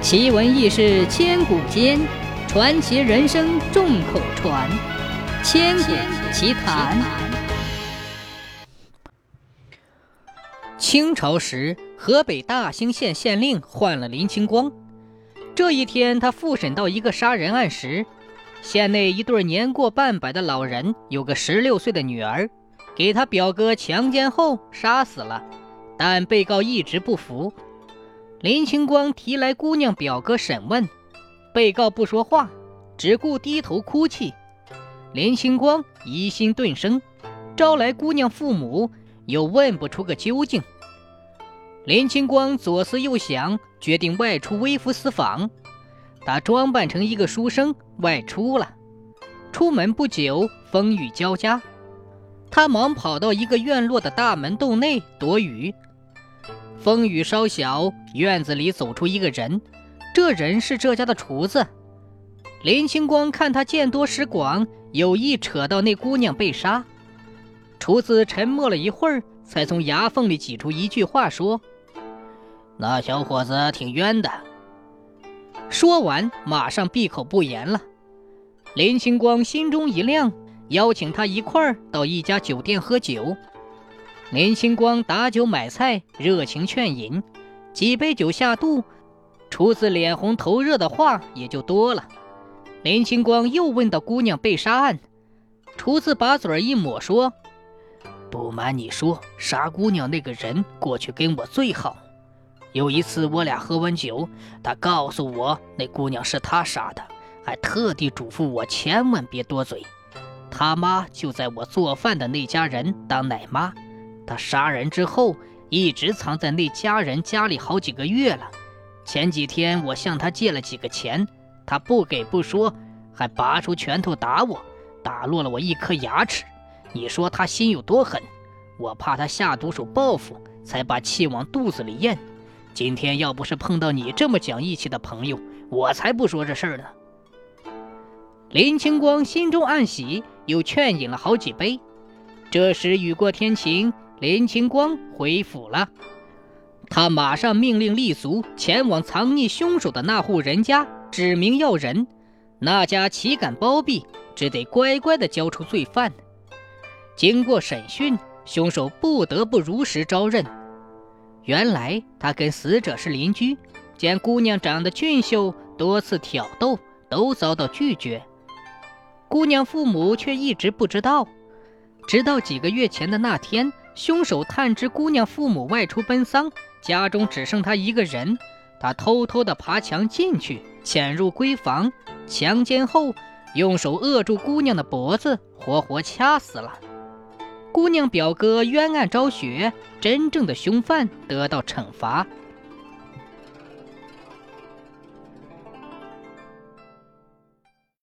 奇闻异事千古间，传奇人生众口传。千古奇谈。清朝时，河北大兴县县令换了林清光。这一天，他复审到一个杀人案时，县内一对年过半百的老人有个十六岁的女儿，给他表哥强奸后杀死了，但被告一直不服。林清光提来姑娘表哥审问，被告不说话，只顾低头哭泣。林清光疑心顿生，招来姑娘父母，又问不出个究竟。林清光左思右想，决定外出微服私访。他装扮成一个书生外出了。出门不久，风雨交加，他忙跑到一个院落的大门洞内躲雨。风雨稍小，院子里走出一个人。这人是这家的厨子。林清光看他见多识广，有意扯到那姑娘被杀。厨子沉默了一会儿，才从牙缝里挤出一句话说：“那小伙子挺冤的。”说完，马上闭口不言了。林清光心中一亮，邀请他一块儿到一家酒店喝酒。林清光打酒买菜，热情劝饮，几杯酒下肚，厨子脸红头热的话也就多了。林清光又问到姑娘被杀案，厨子把嘴一抹说：“不瞒你说，杀姑娘那个人过去跟我最好。有一次我俩喝完酒，他告诉我那姑娘是他杀的，还特地嘱咐我千万别多嘴。他妈就在我做饭的那家人当奶妈。”他杀人之后，一直藏在那家人家里好几个月了。前几天我向他借了几个钱，他不给不说，还拔出拳头打我，打落了我一颗牙齿。你说他心有多狠？我怕他下毒手报复，才把气往肚子里咽。今天要不是碰到你这么讲义气的朋友，我才不说这事儿呢。林清光心中暗喜，又劝饮了好几杯。这时雨过天晴。林清光回府了，他马上命令立足前往藏匿凶手的那户人家，指名要人。那家岂敢包庇，只得乖乖地交出罪犯。经过审讯，凶手不得不如实招认。原来他跟死者是邻居，见姑娘长得俊秀，多次挑逗，都遭到拒绝。姑娘父母却一直不知道，直到几个月前的那天。凶手探知姑娘父母外出奔丧，家中只剩她一个人。他偷偷地爬墙进去，潜入闺房，强奸后用手扼住姑娘的脖子，活活掐死了。姑娘表哥冤案昭雪，真正的凶犯得到惩罚，